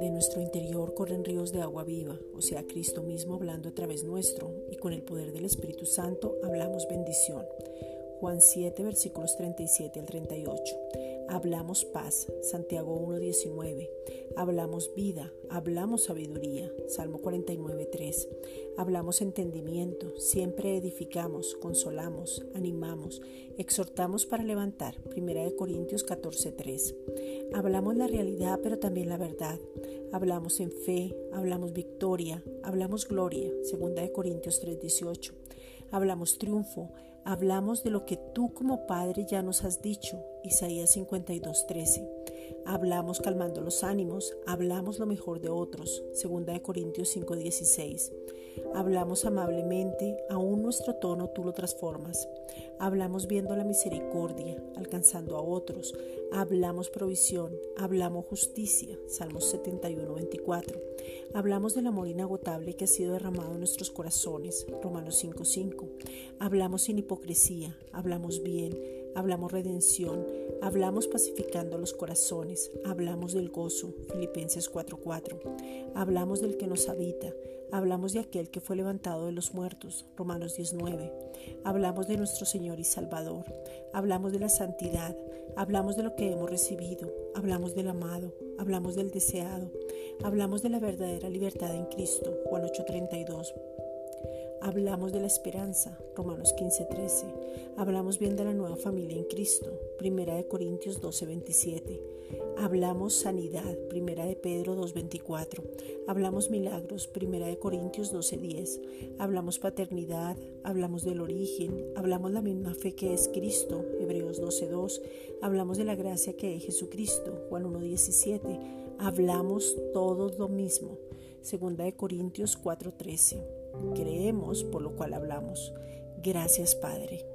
De nuestro interior corren ríos de agua viva, o sea, Cristo mismo hablando a través nuestro, y con el poder del Espíritu Santo hablamos bendición. Juan 7, versículos 37 al 38. Hablamos paz, Santiago 1.19. Hablamos vida, hablamos sabiduría, Salmo 49.3. Hablamos entendimiento, siempre edificamos, consolamos, animamos, exhortamos para levantar, 1 Corintios 14.3. Hablamos la realidad, pero también la verdad. Hablamos en fe, hablamos victoria, hablamos gloria, 2 Corintios 3.18. Hablamos triunfo, Hablamos de lo que tú como Padre ya nos has dicho, Isaías 52:13. Hablamos calmando los ánimos, hablamos lo mejor de otros, 2 Corintios 5:16. Hablamos amablemente, aún nuestro tono tú lo transformas. Hablamos viendo la misericordia, alcanzando a otros. Hablamos provisión, hablamos justicia, Salmos 71:24. Hablamos del amor inagotable que ha sido derramado en nuestros corazones, Romanos 5:5. Hablamos sin hipocresía, hablamos bien, hablamos redención, hablamos pacificando los corazones, hablamos del gozo, Filipenses 4:4. Hablamos del que nos habita, hablamos de aquel que fue levantado de los muertos, Romanos 19. Hablamos de nuestro Señor y Salvador, hablamos de la santidad, hablamos de lo que hemos recibido, hablamos del amado, hablamos del deseado, hablamos de la verdadera libertad en Cristo, Juan 8:32. Hablamos de la esperanza, Romanos 15:13. Hablamos bien de la nueva familia en Cristo, Primera de Corintios 12:27. Hablamos sanidad, Primera de Pedro 2:24. Hablamos milagros, Primera de Corintios 12:10. Hablamos paternidad, hablamos del origen, hablamos la misma fe que es Cristo, Hebreos 12:2. Hablamos de la gracia que es Jesucristo, Juan 1:17. Hablamos todos lo mismo, Segunda de Corintios 4:13. Creemos por lo cual hablamos. Gracias, Padre.